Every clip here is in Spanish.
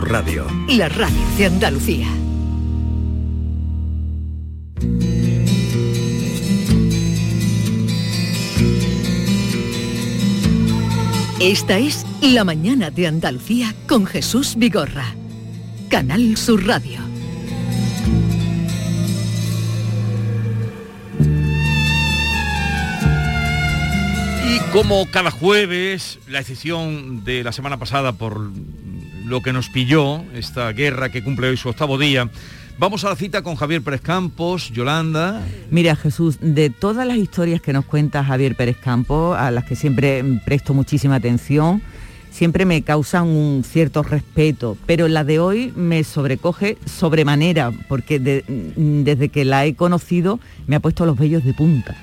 Radio. La radio de Andalucía. Esta es La mañana de Andalucía con Jesús Vigorra. Canal Sur Radio. Y como cada jueves, la excepción de la semana pasada por lo que nos pilló, esta guerra que cumple hoy su octavo día, Vamos a la cita con Javier Pérez Campos, Yolanda. Mira Jesús, de todas las historias que nos cuenta Javier Pérez Campos, a las que siempre presto muchísima atención, siempre me causan un cierto respeto, pero la de hoy me sobrecoge sobremanera, porque desde que la he conocido me ha puesto los vellos de punta.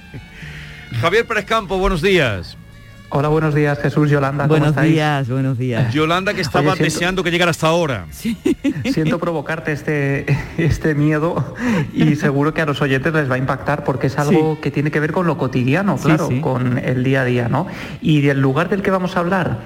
Javier Pérez Campos, buenos días. Hola, buenos días, Jesús, Yolanda. ¿cómo buenos días, buenos días. Yolanda, que estaba deseando que llegara hasta ahora. Siento provocarte este, este miedo y seguro que a los oyentes les va a impactar porque es algo que tiene que ver con lo cotidiano, claro, con el día a día, ¿no? Y del lugar del que vamos a hablar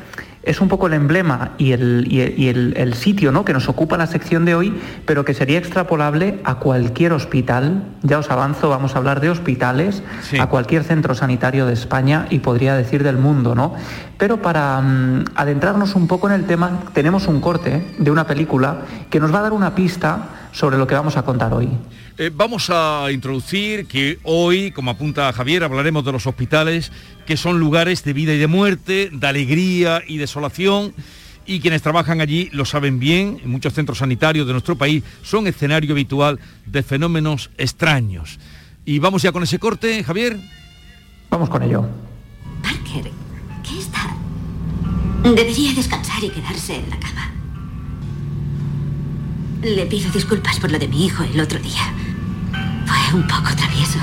es un poco el emblema y el, sitio ¿no? que nos ocupa la sección de hoy, pero que sería extrapolable a cualquier hospital. Ya os avanzo, vamos a hablar de hospitales, a cualquier centro sanitario de España y podría decir del mundo, ¿no? Pero para mm, adentrarnos un poco en el tema, tenemos un corte de una película que nos va a dar una pista sobre lo que vamos a contar hoy. Eh, vamos a introducir que hoy, como apunta Javier, hablaremos de los hospitales, que son lugares de vida y de muerte, de alegría y desolación, y quienes trabajan allí lo saben bien, en muchos centros sanitarios de nuestro país son escenario habitual de fenómenos extraños. Y vamos ya con ese corte, Javier. Vamos con ello. Parker, ¿qué está? Debería descansar y quedarse en la cama. Le pido disculpas por lo de mi hijo el otro día. Fue un poco travieso.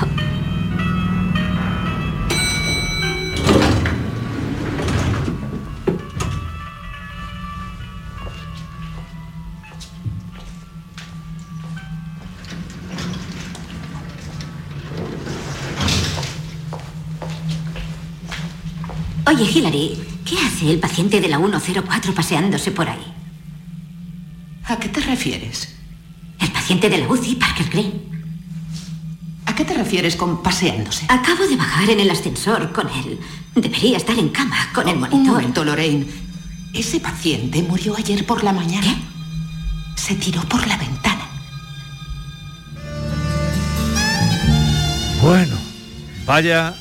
Oye, Hillary, ¿qué hace el paciente de la 104 paseándose por ahí? ¿A qué te refieres? El paciente de la UCI, Parker Green. ¿A qué te refieres con paseándose? Acabo de bajar en el ascensor con él. Debería estar en cama con el monitor. Un momento, Lorraine. Ese paciente murió ayer por la mañana. ¿Qué? Se tiró por la ventana. Bueno, vaya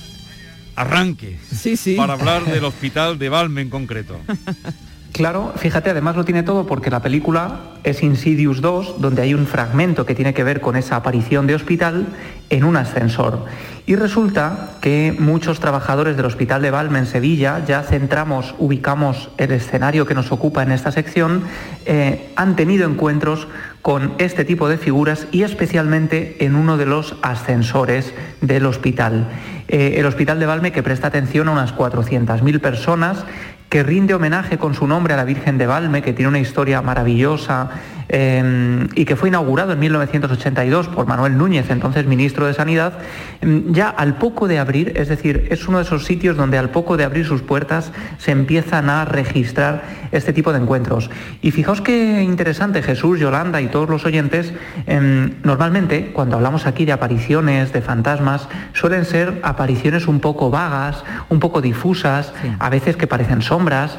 arranque sí, sí. para hablar del hospital de Valme en concreto. Claro, fíjate, además lo tiene todo porque la película es Insidious 2, donde hay un fragmento que tiene que ver con esa aparición de hospital en un ascensor. Y resulta que muchos trabajadores del Hospital de Valme en Sevilla, ya centramos, ubicamos el escenario que nos ocupa en esta sección, eh, han tenido encuentros con este tipo de figuras y especialmente en uno de los ascensores del hospital. Eh, el Hospital de Valme que presta atención a unas 400.000 personas que rinde homenaje con su nombre a la Virgen de Valme, que tiene una historia maravillosa Em, y que fue inaugurado en 1982 por Manuel Núñez, entonces ministro de Sanidad, em, ya al poco de abrir, es decir, es uno de esos sitios donde al poco de abrir sus puertas se empiezan a registrar este tipo de encuentros. Y fijaos qué interesante, Jesús, Yolanda y todos los oyentes, em, normalmente cuando hablamos aquí de apariciones, de fantasmas, suelen ser apariciones un poco vagas, un poco difusas, a veces que parecen sombras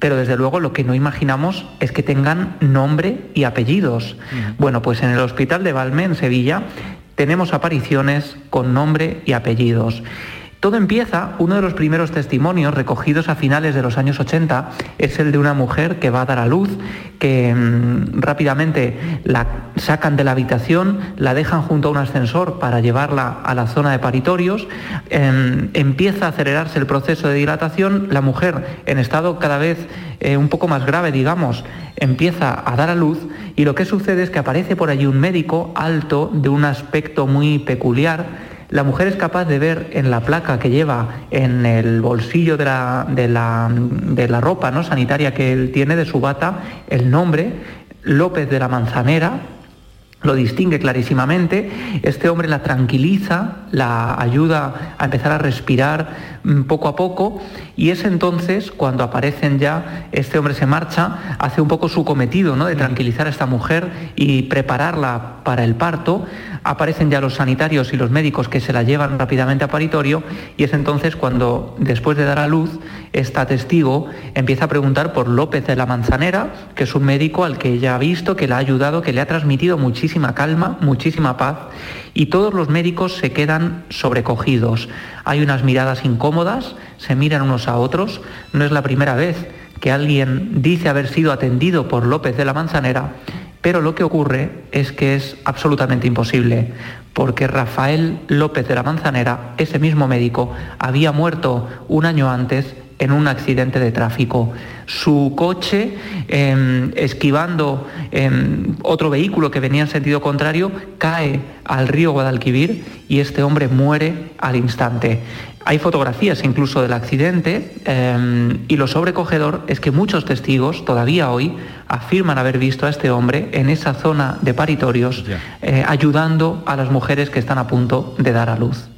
pero desde luego lo que no imaginamos es que tengan nombre y apellidos. Bueno, pues en el Hospital de Valme, en Sevilla, tenemos apariciones con nombre y apellidos. Todo empieza, uno de los primeros testimonios recogidos a finales de los años 80 es el de una mujer que va a dar a luz, que mm, rápidamente la sacan de la habitación, la dejan junto a un ascensor para llevarla a la zona de paritorios, em, empieza a acelerarse el proceso de dilatación, la mujer en estado cada vez eh, un poco más grave, digamos, empieza a dar a luz y lo que sucede es que aparece por allí un médico alto de un aspecto muy peculiar, la mujer es capaz de ver en la placa que lleva en el bolsillo de la, de la, ropa ¿no? sanitaria que él tiene, de su bata, el nombre López de la Manzanera, lo distingue clarísimamente. Este hombre la tranquiliza, la ayuda a empezar a respirar mm, poco a poco y es entonces cuando aparecen ya, este hombre se marcha, hace un poco su cometido ¿no? de tranquilizar a esta mujer y prepararla para el parto. Aparecen ya los sanitarios y los médicos que se la llevan rápidamente a paritorio y es entonces cuando, después de dar a luz, esta testigo empieza a preguntar por López de la Manzanera, que es un médico al que ella ha visto, que le ha ayudado, que le ha transmitido muchísima calma, muchísima paz y todos los médicos se quedan sobrecogidos. Hay unas miradas incómodas, se miran unos a otros. No es la primera vez que alguien dice haber sido atendido por López de la Manzanera, pero lo que ocurre es que es absolutamente imposible, porque Rafael López de la Manzanera, ese mismo médico, había muerto un año antes en un accidente de tráfico. Su coche, em, esquivando em, otro vehículo que venía en sentido contrario, cae al río Guadalquivir y este hombre muere al instante. Hay fotografías incluso del accidente em, y lo sobrecogedor es que muchos testigos todavía hoy afirman haber visto a este hombre en esa zona de paritorios eh, ayudando a las mujeres que están a punto de dar a luz.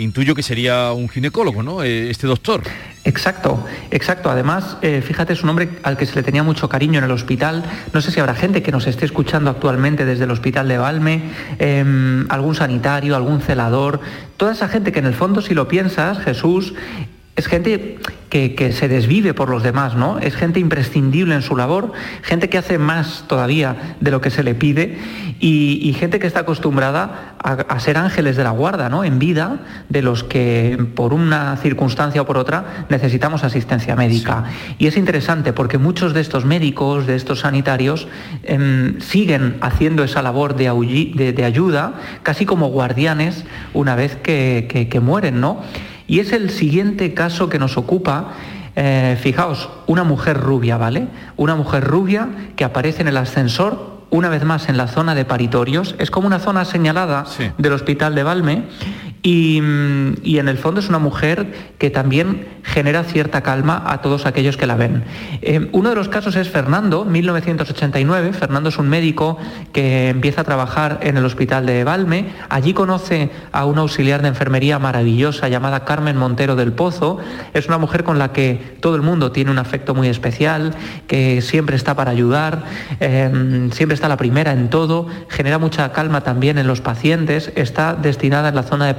Intuyo que sería un ginecólogo, ¿no? Eh, este doctor. Exacto, exacto. Además, eh, fíjate, es un hombre al que se le tenía mucho cariño en el hospital. No sé si habrá gente que nos esté escuchando actualmente desde el hospital de Valme, em, algún sanitario, algún celador. Toda esa gente que en el fondo, si lo piensas, Jesús, es gente que, se desvive por los demás, ¿no? Es gente imprescindible en su labor, gente que hace más todavía de lo que se le pide y, gente que está acostumbrada a, ser ángeles de la guarda, ¿no? En vida de los que por una circunstancia o por otra necesitamos asistencia médica. Y es interesante porque muchos de estos médicos, de estos sanitarios, em, siguen haciendo esa labor de, ayuda, casi como guardianes una vez que, que mueren, ¿no? Y es el siguiente caso que nos ocupa. Eh, fijaos, una mujer rubia, ¿vale? Una mujer rubia que aparece en el ascensor una vez más en la zona de paritorios. Es como una zona señalada del hospital de Valme y, en el fondo es una mujer que también genera cierta calma a todos aquellos que la ven. Eh, uno de los casos es Fernando, 1989. Fernando es un médico que empieza a trabajar en el hospital de Valme. Allí conoce a una auxiliar de enfermería maravillosa llamada Carmen Montero del Pozo. Es una mujer con la que todo el mundo tiene un afecto muy especial, que siempre está para ayudar, eh, siempre está la primera en todo, genera mucha calma también en los pacientes, está destinada en la zona de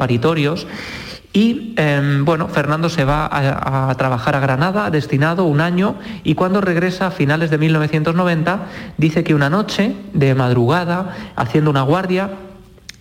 y em, bueno, Fernando se va a, trabajar a Granada, destinado un año, y cuando regresa a finales de 1990, dice que una noche, de madrugada, haciendo una guardia,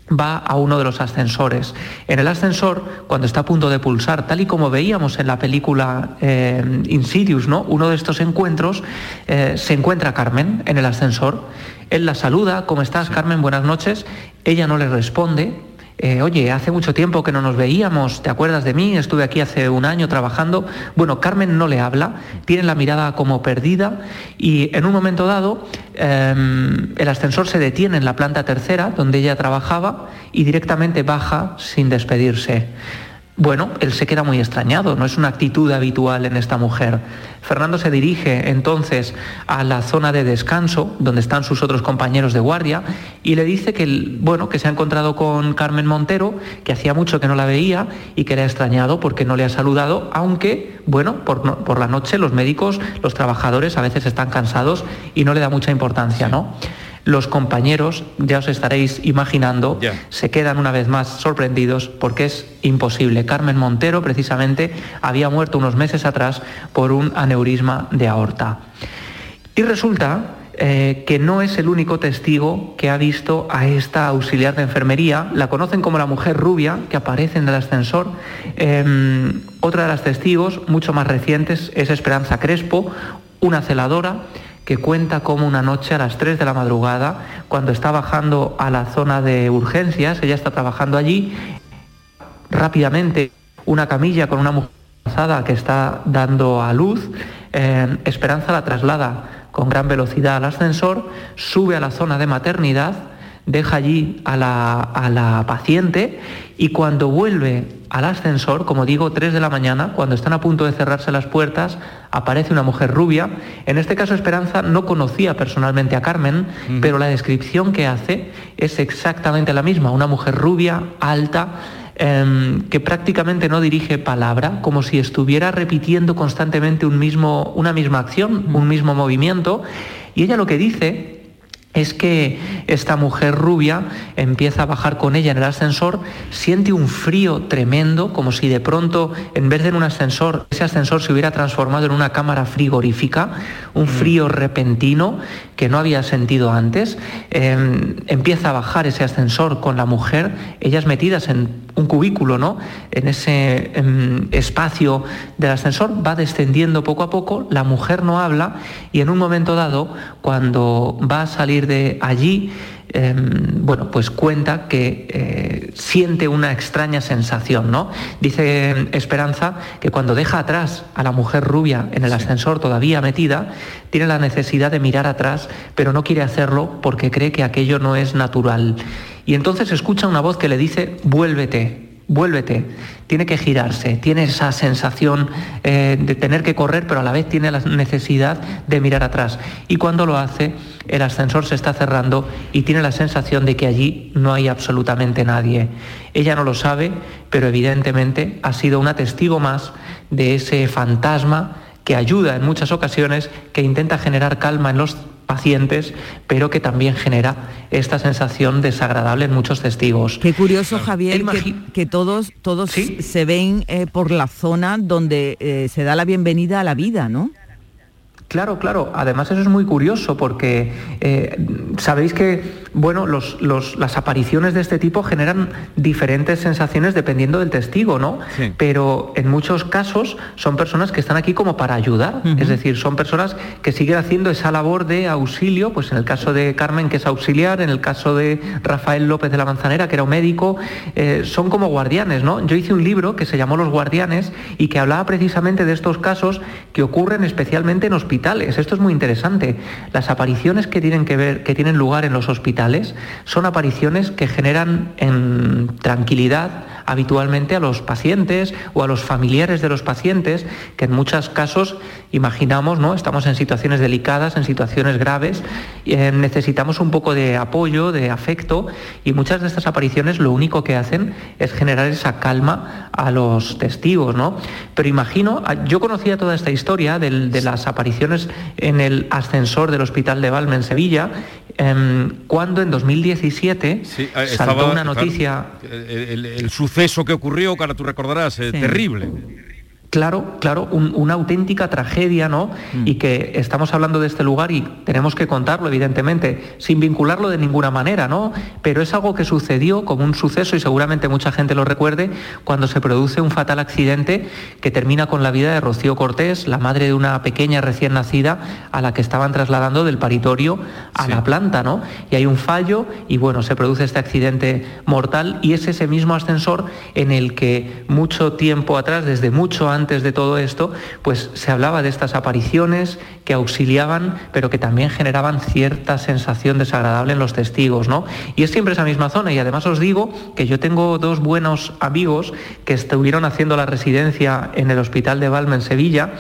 va a uno de los ascensores. En el ascensor, cuando está a punto de pulsar, tal y como veíamos en la película em, Insidious, ¿no? uno de estos encuentros, eh, se encuentra Carmen en el ascensor. Él la saluda, ¿cómo estás, Carmen? Buenas noches. Ella no le responde, eh, oye, hace mucho tiempo que no nos veíamos, ¿te acuerdas de mí? Estuve aquí hace un año trabajando. Bueno, Carmen no le habla, tiene la mirada como perdida y en un momento dado em, el ascensor se detiene en la planta tercera donde ella trabajaba y directamente baja sin despedirse. Bueno, él se queda muy extrañado, no es una actitud habitual en esta mujer. Fernando se dirige entonces a la zona de descanso, donde están sus otros compañeros de guardia, y le dice que, bueno, que se ha encontrado con Carmen Montero, que hacía mucho que no la veía y que le ha extrañado porque no le ha saludado, aunque, bueno, por, por la noche los médicos, los trabajadores a veces están cansados y no le da mucha importancia, ¿no? Los compañeros, ya os estaréis imaginando, se quedan una vez más sorprendidos porque es imposible. Carmen Montero, precisamente, había muerto unos meses atrás por un aneurisma de aorta. Y resulta eh, que no es el único testigo que ha visto a esta auxiliar de enfermería. La conocen como la mujer rubia que aparece en el ascensor. Em, otra de las testigos, mucho más recientes, es Esperanza Crespo, una celadora que cuenta cómo una noche a las 3 de la madrugada, cuando está bajando a la zona de urgencias, ella está trabajando allí, rápidamente una camilla con una mujer embarazada que está dando a luz, Esperanza la traslada con gran velocidad al ascensor, sube a la zona de maternidad, deja allí a la, a la paciente y cuando vuelve al ascensor, como digo, 3 de la mañana, cuando están a punto de cerrarse las puertas, aparece una mujer rubia. En este caso Esperanza no conocía personalmente a Carmen, pero la descripción que hace es exactamente la misma, una mujer rubia, alta, em, que prácticamente no dirige palabra, como si estuviera repitiendo constantemente un mismo, una misma acción, un mismo movimiento. Y ella lo que dice es que esta mujer rubia empieza a bajar con ella en el ascensor, siente un frío tremendo, como si de pronto, en vez de en un ascensor, ese ascensor se hubiera transformado en una cámara frigorífica, un mm. frío repentino que no había sentido antes. Em, empieza a bajar ese ascensor con la mujer, ellas metidas en un cubículo, ¿no? En ese em, espacio del ascensor va descendiendo poco a poco, la mujer no habla y en un momento dado, cuando va a salir de allí, em, bueno, pues cuenta que eh, siente una extraña sensación, ¿no? Dice Esperanza que cuando deja atrás a la mujer rubia en el ascensor todavía metida, tiene la necesidad de mirar atrás, pero no quiere hacerlo porque cree que aquello no es natural. Y entonces escucha una voz que le dice, vuélvete, vuélvete, tiene que girarse, tiene esa sensación eh, de tener que correr, pero a la vez tiene la necesidad de mirar atrás. Y cuando lo hace, el ascensor se está cerrando y tiene la sensación de que allí no hay absolutamente nadie. Ella no lo sabe, pero evidentemente ha sido una testigo más de ese fantasma que ayuda en muchas ocasiones, que intenta generar calma en los pacientes, pero que también genera esta sensación desagradable en muchos testigos. Qué curioso, Javier, que, todos, todos se ven eh, por la zona donde eh, se da la bienvenida a la vida, ¿no? Claro, claro. Además eso es muy curioso porque eh, sabéis que bueno, las apariciones de este tipo generan diferentes sensaciones dependiendo del testigo, ¿no? Pero en muchos casos son personas que están aquí como para ayudar. Es decir, son personas que siguen haciendo esa labor de auxilio, pues en el caso de Carmen, que es auxiliar, en el caso de Rafael López de la Manzanera, que era un médico, eh, son como guardianes, ¿no? Yo hice un libro que se llamó Los Guardianes y que hablaba precisamente de estos casos que ocurren especialmente en hospitales esto es muy interesante. Las apariciones que tienen que ver, que tienen lugar en los hospitales, son apariciones que generan en tranquilidad habitualmente a los pacientes o a los familiares de los pacientes, que en muchos casos imaginamos, ¿no? Estamos en situaciones delicadas, en situaciones graves, eh, necesitamos un poco de apoyo, de afecto, y muchas de estas apariciones lo único que hacen es generar esa calma a los testigos, ¿no? Pero imagino, ah, yo conocía toda esta historia de las apariciones en el ascensor del Hospital de Valme en Sevilla, em, cuando en 2017 eh, saltó una noticia. el, suceso que ocurrió, que ahora tú recordarás, eh, terrible. Claro, claro, una auténtica tragedia, ¿no? Mm. Y que estamos hablando de este lugar y tenemos que contarlo, evidentemente, sin vincularlo de ninguna manera, ¿no? Pero es algo que sucedió como un suceso y seguramente mucha gente lo recuerde cuando se produce un fatal accidente que termina con la vida de Rocío Cortés, la madre de una pequeña recién nacida a la que estaban trasladando del paritorio a la planta, ¿no? Y hay un fallo y bueno, se produce este accidente mortal y es ese mismo ascensor en el que mucho tiempo atrás, desde mucho antes, antes de todo esto, pues se hablaba de estas apariciones que auxiliaban, pero que también generaban cierta sensación desagradable en los testigos, ¿no? Y es siempre esa misma zona. Y además os digo que yo tengo dos buenos amigos que estuvieron haciendo la residencia en el Hospital de Valme en Sevilla.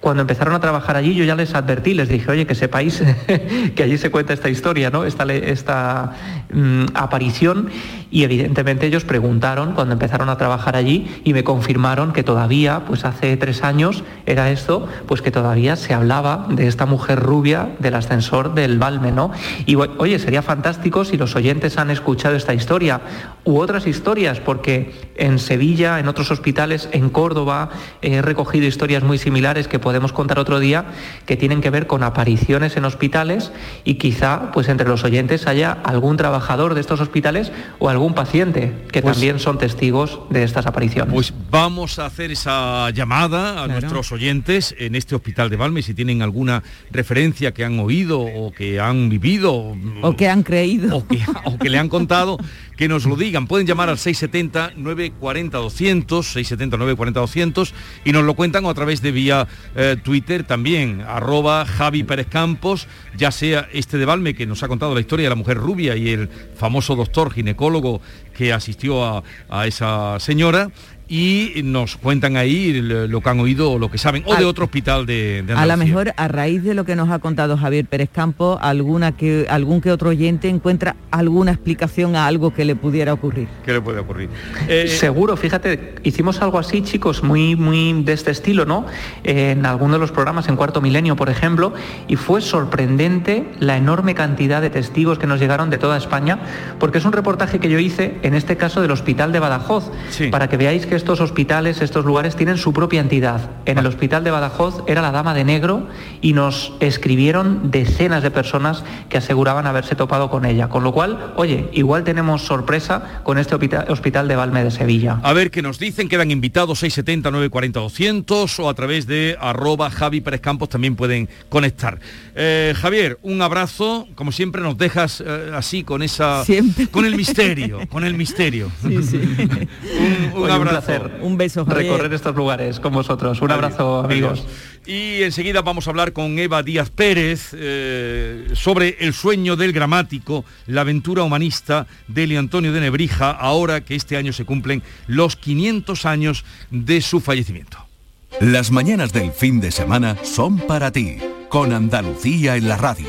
Cuando empezaron a trabajar allí, yo ya les advertí, les dije, oye, que sepáis que allí se cuenta esta historia, ¿no? Esta, esta mm, aparición. Y evidentemente ellos preguntaron cuando empezaron a trabajar allí y me confirmaron que todavía, pues hace tres años era esto, pues que todavía se hablaba de esta mujer rubia del ascensor del Balme, ¿no? Y oye, sería fantástico si los oyentes han escuchado esta historia u otras historias, porque en Sevilla, en otros hospitales, en Córdoba, he recogido historias muy similares que podemos contar otro día, que tienen que ver con apariciones en hospitales y quizá, pues entre los oyentes haya algún trabajador de estos hospitales o algún paciente que Pues- también son testigos de estas apariciones. Pues vamos a hacer esa llamada a Claro. nuestros oyentes en este hospital de Valme, si tienen alguna referencia que han oído o que han vivido O que han creído. o que, o que le han contado, que nos lo digan. Pueden llamar al 670-940-200, 670-940-200 y nos lo cuentan a través de vía eh, Twitter también, arroba Javi Pérez Campos, ya sea este de Valme que nos ha contado la historia de la mujer rubia y el famoso doctor ginecólogo que asistió a, a esa señora y nos cuentan ahí lo que han oído o lo que saben, o de otro hospital de, de A lo mejor, a raíz de lo que nos ha contado Javier Pérez Campo, alguna que, algún que otro oyente encuentra alguna explicación a algo que le pudiera ocurrir. ¿Qué le puede ocurrir? Eh, Seguro, fíjate, hicimos algo así, chicos, muy, muy de este estilo, ¿no? En alguno de los programas, en Cuarto Milenio, por ejemplo, y fue sorprendente la enorme cantidad de testigos que nos llegaron de toda España, porque es un reportaje que yo hice, en este caso del Hospital de Badajoz, Sí. para que veáis que estos hospitales, estos lugares tienen su propia entidad. En el Hospital de Badajoz era la Dama de Negro y nos escribieron decenas de personas que aseguraban haberse topado con ella. Con lo cual, oye, igual tenemos sorpresa con este Hospital de Valme de Sevilla. A ver qué nos dicen, quedan invitados 670 940 200 o a través de arroba Javi Pérez Campos también pueden conectar. Eh, Javier, un abrazo, como siempre nos dejas eh, así con esa Siempre. con el misterio, con el misterio. Sí, sí. un, abrazo. Placer Un beso, Javier. recorrer estos lugares con vosotros. Un abrazo, Adiós. amigos. Y enseguida vamos a hablar con Eva Díaz Pérez eh, sobre el sueño del gramático, la aventura humanista de Eli Antonio de Nebrija, ahora que este año se cumplen los 500 años de su fallecimiento. Las mañanas del fin de semana son para ti, con Andalucía en la radio,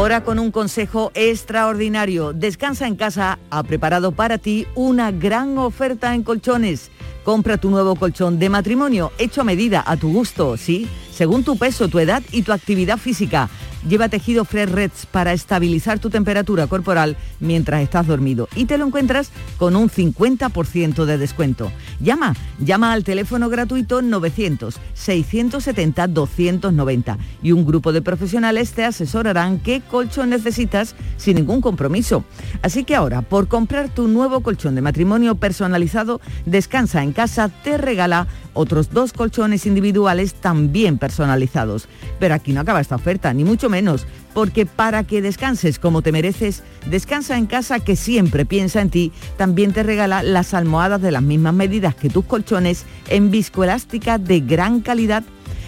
Ahora con un consejo extraordinario. Descansa en casa ha preparado para ti una gran oferta en colchones. Compra tu nuevo colchón de matrimonio hecho a medida, a tu gusto, ¿sí? Según tu peso, tu edad y tu actividad física. Lleva tejido Fresh Reds para estabilizar tu temperatura corporal mientras estás dormido y te lo encuentras con un 50% de descuento. Llama, llama al teléfono gratuito 900-670-290 y un grupo de profesionales te asesorarán qué colchón necesitas sin ningún compromiso. Así que ahora, por comprar tu nuevo colchón de matrimonio personalizado, Descansa en casa te regala otros dos colchones individuales también personalizados. Pero aquí no acaba esta oferta, ni mucho menos, porque para que descanses como te mereces, Descansa en casa que siempre piensa en ti, también te regala las almohadas de las mismas medidas que tus colchones en viscoelástica de gran calidad.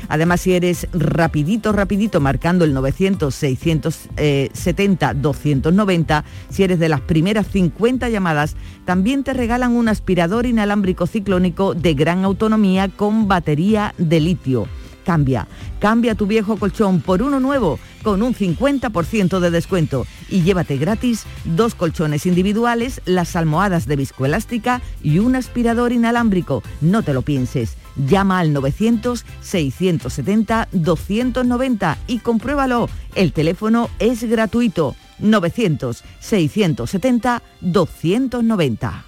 Además, si eres rapidito, rapidito, marcando el 900-670-290, si eres de las primeras 50 llamadas, también te regalan un aspirador inalámbrico ciclónico de gran autonomía con batería de litio. Cambia, cambia tu viejo colchón por uno nuevo con un 50% de descuento y llévate gratis dos colchones individuales, las almohadas de viscoelástica y un aspirador inalámbrico. No te lo pienses. Llama al 900-670-290 y compruébalo. El teléfono es gratuito. 900-670-290.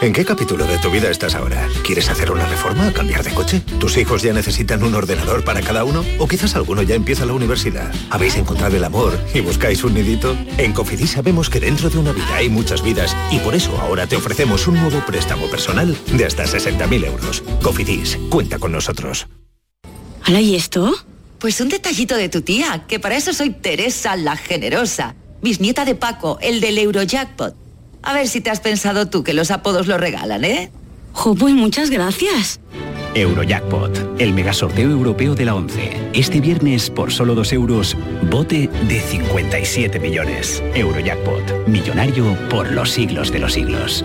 ¿En qué capítulo de tu vida estás ahora? ¿Quieres hacer una reforma? ¿Cambiar de coche? ¿Tus hijos ya necesitan un ordenador para cada uno? ¿O quizás alguno ya empieza la universidad? ¿Habéis encontrado el amor y buscáis un nidito? En Cofidis sabemos que dentro de una vida hay muchas vidas y por eso ahora te ofrecemos un nuevo préstamo personal de hasta 60.000 euros. Cofidis, cuenta con nosotros. ¿Hala y esto? Pues un detallito de tu tía, que para eso soy Teresa la Generosa, bisnieta de Paco, el del Eurojackpot. A ver si te has pensado tú que los apodos lo regalan, ¿eh? Jo, pues muchas gracias. Eurojackpot, el megasorteo europeo de la 11. Este viernes, por solo 2 euros, bote de 57 millones. Eurojackpot, millonario por los siglos de los siglos.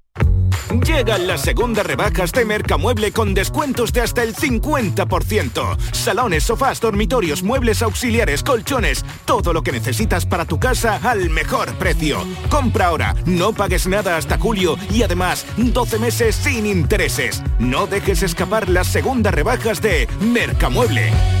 Llegan las segundas rebajas de Mercamueble con descuentos de hasta el 50%. Salones, sofás, dormitorios, muebles auxiliares, colchones, todo lo que necesitas para tu casa al mejor precio. Compra ahora, no pagues nada hasta julio y además 12 meses sin intereses. No dejes escapar las segundas rebajas de Mercamueble.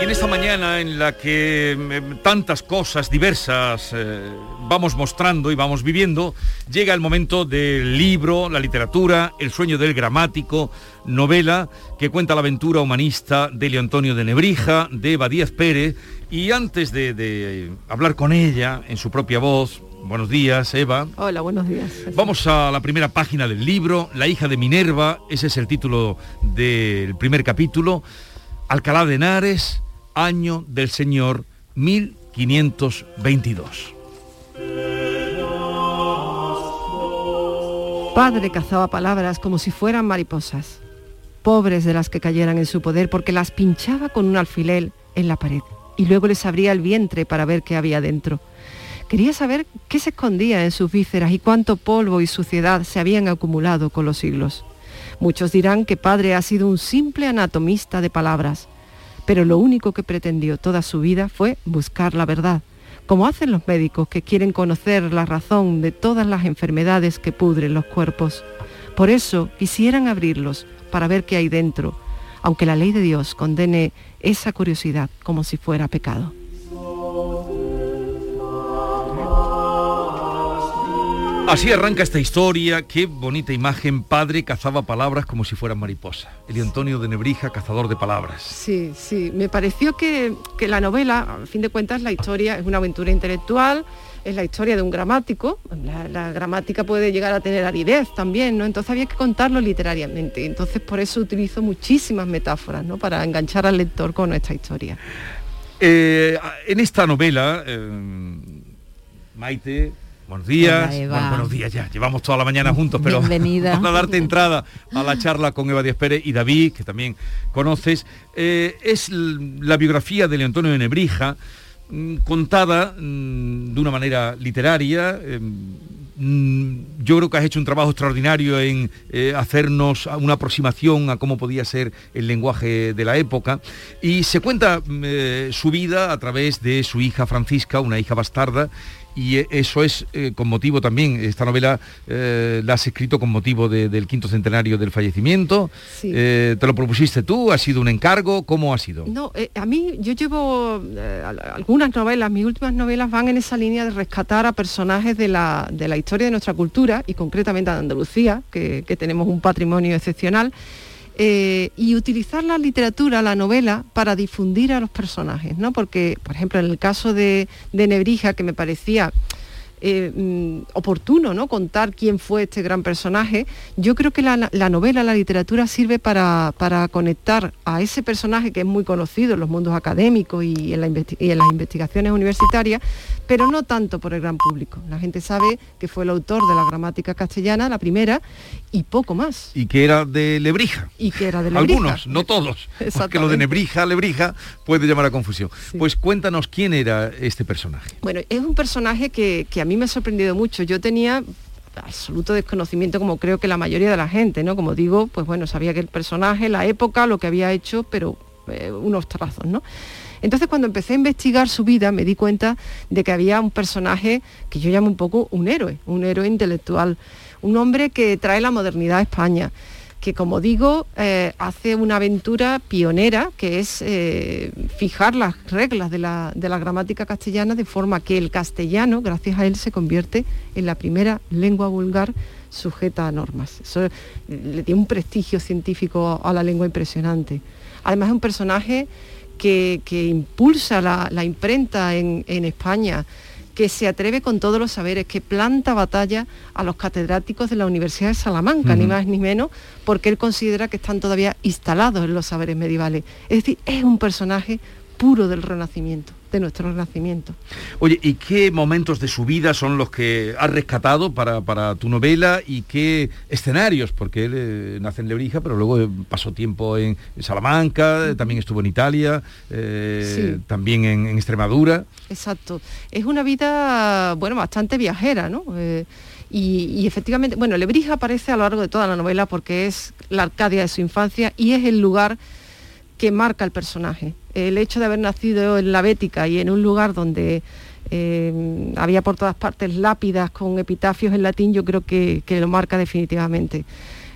Y en esta mañana en la que eh, tantas cosas diversas eh, vamos mostrando y vamos viviendo, llega el momento del libro, la literatura, el sueño del gramático, novela que cuenta la aventura humanista de Leo Antonio de Nebrija, de Eva Díaz Pérez, y antes de, de hablar con ella en su propia voz, Buenos días, Eva. Hola, buenos días. Vamos a la primera página del libro, La hija de Minerva, ese es el título del primer capítulo. Alcalá de Henares, año del Señor 1522. Padre cazaba palabras como si fueran mariposas, pobres de las que cayeran en su poder porque las pinchaba con un alfiler en la pared y luego les abría el vientre para ver qué había dentro Quería saber qué se escondía en sus vísceras y cuánto polvo y suciedad se habían acumulado con los siglos. Muchos dirán que padre ha sido un simple anatomista de palabras, pero lo único que pretendió toda su vida fue buscar la verdad, como hacen los médicos que quieren conocer la razón de todas las enfermedades que pudren los cuerpos. Por eso quisieran abrirlos para ver qué hay dentro, aunque la ley de Dios condene esa curiosidad como si fuera pecado. Así arranca esta historia, qué bonita imagen, padre cazaba palabras como si fueran mariposas. El Antonio de Nebrija, cazador de palabras. Sí, sí, me pareció que, la novela, a fin de cuentas, la historia es una aventura intelectual, es la historia de un gramático, la, gramática puede llegar a tener aridez también, ¿no? Entonces había que contarlo literariamente, entonces por eso utilizo muchísimas metáforas, ¿no? Para enganchar al lector con nuestra historia. Eh, en esta novela, eh, Maite, Buenos días. buenos días ya. Llevamos toda la mañana juntos, pero Bienvenida. vamos a darte entrada a la charla con Eva Díaz Pérez y David, que también conoces. Eh, es la biografía de Leontonio de Nebrija, mm, contada mm, de una manera literaria. Em, mm, yo creo que has hecho un trabajo extraordinario en eh, hacernos una aproximación a cómo podía ser el lenguaje de la época. Y se cuenta eh, su vida a través de su hija Francisca, una hija bastarda, y e, eso es eh, con motivo también, esta novela eh, la has escrito con motivo del quinto centenario del fallecimiento. Eh, ¿Te lo propusiste tú? ¿Ha sido un encargo? ¿Cómo ha sido? No, a mí yo llevo algunas novelas, mis últimas novelas van en esa línea de rescatar a personajes de la, de la historia de nuestra cultura y concretamente de Andalucía, que, que tenemos un patrimonio excepcional. Eh, y utilizar la literatura, la novela, para difundir a los personajes, ¿no? Porque, por ejemplo, en el caso de, Nebrija, que me parecía eh, mm, oportuno ¿no? contar quién fue este gran personaje, yo creo que la, novela, la literatura sirve para, conectar a ese personaje que es muy conocido en los mundos académicos y en, las investigaciones universitarias, pero no tanto por el gran público. La gente sabe que fue el autor de la gramática castellana, la primera, y poco más. Y que era de Lebrija. Y que era de Lebrija. Algunos, no todos. Porque lo de Nebrija, Lebrija puede llamar a confusión. Pues cuéntanos quién era este personaje. Bueno, es un personaje que, que a mí me ha sorprendido mucho. Yo tenía absoluto desconocimiento como creo que la mayoría de la gente, ¿no? Como digo, pues bueno, sabía que el personaje, la época, lo que había hecho, pero eh, unos trazos, ¿no? Entonces cuando empecé a investigar su vida me di cuenta de que había un personaje que yo llamo un poco un héroe, un héroe intelectual, un hombre que trae la modernidad a España, que como digo, eh, hace una aventura pionera, que es eh, fijar las reglas de la, gramática castellana de forma que el castellano, gracias a él, se convierte en la primera lengua vulgar sujeta a normas. Eso le dio un prestigio científico a la lengua impresionante. Además es un personaje que, impulsa la, imprenta en España, que se atreve con todos los saberes, que planta batalla a los catedráticos de la Universidad de Salamanca, ni más ni menos, porque él considera que están todavía instalados en los saberes medievales. Es decir, es un personaje puro del Renacimiento de nuestro renacimiento. Oye, ¿y qué momentos de su vida son los que has rescatado para, tu novela y qué escenarios? Porque él eh, nace en Lebrija, pero luego eh, pasó tiempo en, Salamanca, eh, también estuvo en Italia, también en, Extremadura. Exacto. Es una vida, bueno, bastante viajera, ¿no? Y, y, efectivamente, bueno, Lebrija aparece a lo largo de toda la novela porque es la Arcadia de su infancia y es el lugar que marca el personaje el hecho de haber nacido en la Bética y en un lugar donde eh, había por todas partes lápidas con epitafios en latín, yo creo que, lo marca definitivamente.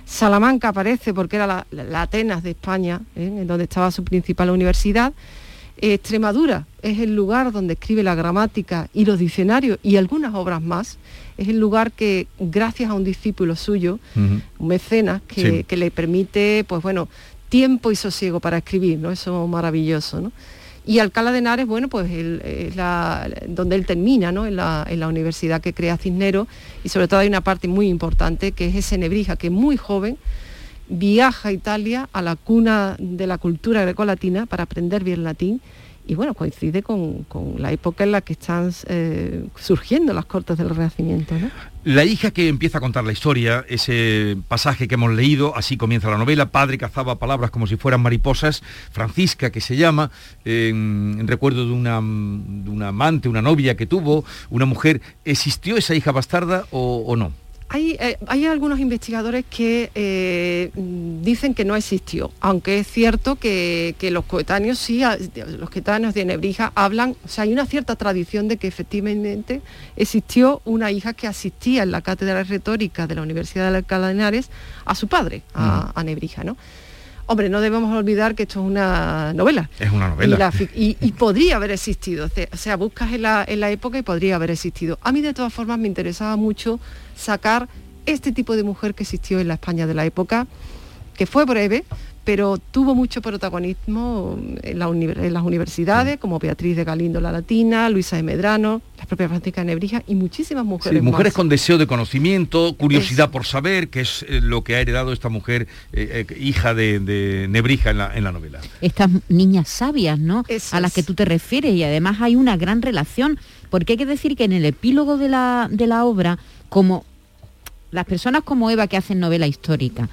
Salamanca aparece porque era la, Atenas de España, ¿eh? en donde estaba su principal universidad. Extremadura es el lugar donde escribe la gramática y los diccionarios y algunas obras más. Es el lugar que, gracias a un discípulo suyo, un mecenas, que, que, le permite, pues bueno, tiempo y sosiego para escribir, ¿no? Eso es maravilloso, ¿no? Y Alcalá de Henares, bueno, pues es donde él termina, ¿no? En la, universidad que crea Cisnero y sobre todo hay una parte muy importante que es ese Nebrija, que muy joven viaja a Italia, a la cuna de la cultura grecolatina para aprender bien latín y bueno, coincide con, la época en la que están eh, surgiendo las cortes del Renacimiento. La hija que empieza a contar la historia, ese pasaje que hemos leído, así comienza la novela, padre cazaba palabras como si fueran mariposas, Francisca que se llama, en, recuerdo de una, amante, una novia que tuvo, una mujer, ¿existió esa hija bastarda o no? Eh, hay, algunos investigadores que eh, dicen que no existió, aunque es cierto que, los coetáneos sí, los coetáneos de Nebrija hablan, o sea, hay una cierta tradición de que efectivamente existió una hija que asistía en la cátedra de retórica de la Universidad de Alcalá de Henares a su padre, a, a Nebrija, ¿no? Hombre, no debemos olvidar que esto es una novela. Es una novela. Y, podría haber existido. O sea, buscas en la, en la época y podría haber existido. A mí de todas formas me interesaba mucho sacar este tipo de mujer que existió en la España de la época, que fue breve, pero tuvo mucho protagonismo en, las universidades, como Beatriz de Galindo la Latina, Luisa de Medrano, la propia Francisca de Nebrija y muchísimas mujeres. mujeres con deseo de conocimiento, curiosidad por saber, que es eh, lo que ha heredado esta mujer, eh, eh, hija de, Nebrija en la, novela. Estas niñas sabias, ¿no? a las que tú te refieres y además hay una gran relación, porque hay que decir que en el epílogo de la, de la obra, como las personas como Eva que hacen novela histórica,